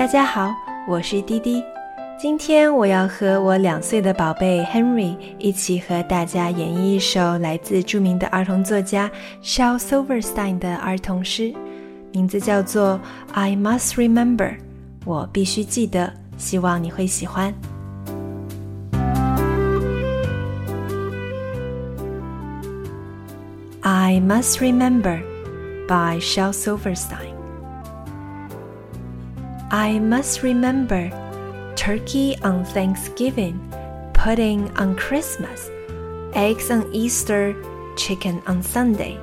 大家好，我是滴滴。今天我要和我两岁的宝贝 Henry 一起和大家演绎一首来自著名的儿童作家 Shel Silverstein 的儿童诗，名字叫做《I Must Remember》，我必须记得。希望你会喜欢。I Must Remember by Shel Silverstein. I must remember turkey on Thanksgiving, pudding on Christmas, eggs on Easter, chicken on Sunday,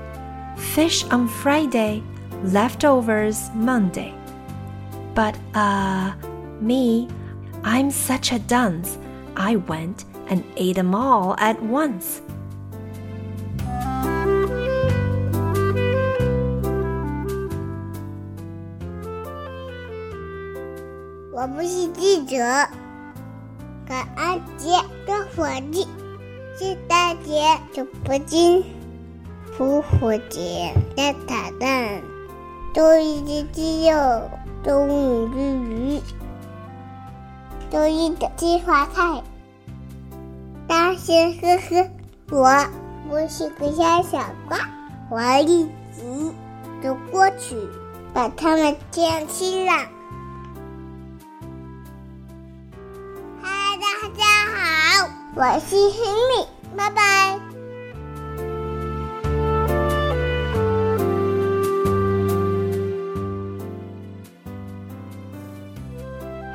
fish on Friday, leftovers Monday. But, uh, me, I'm such a dunce. I went and ate them all at once. 我不是记者，感恩节的火鸡，圣诞节的布丁，复活节的彩蛋，多一只鸡肉，多一只鱼，多一的金花菜。大声呵呵，我我是个小小瓜，我立即走过去，把他们捡起来。我是亨利拜拜。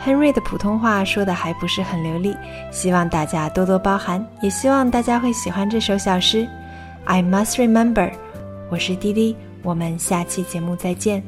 Henry 的普通话说的还不是很流利，希望大家多多包涵，也希望大家会喜欢这首小诗。I must remember，我是滴滴，我们下期节目再见。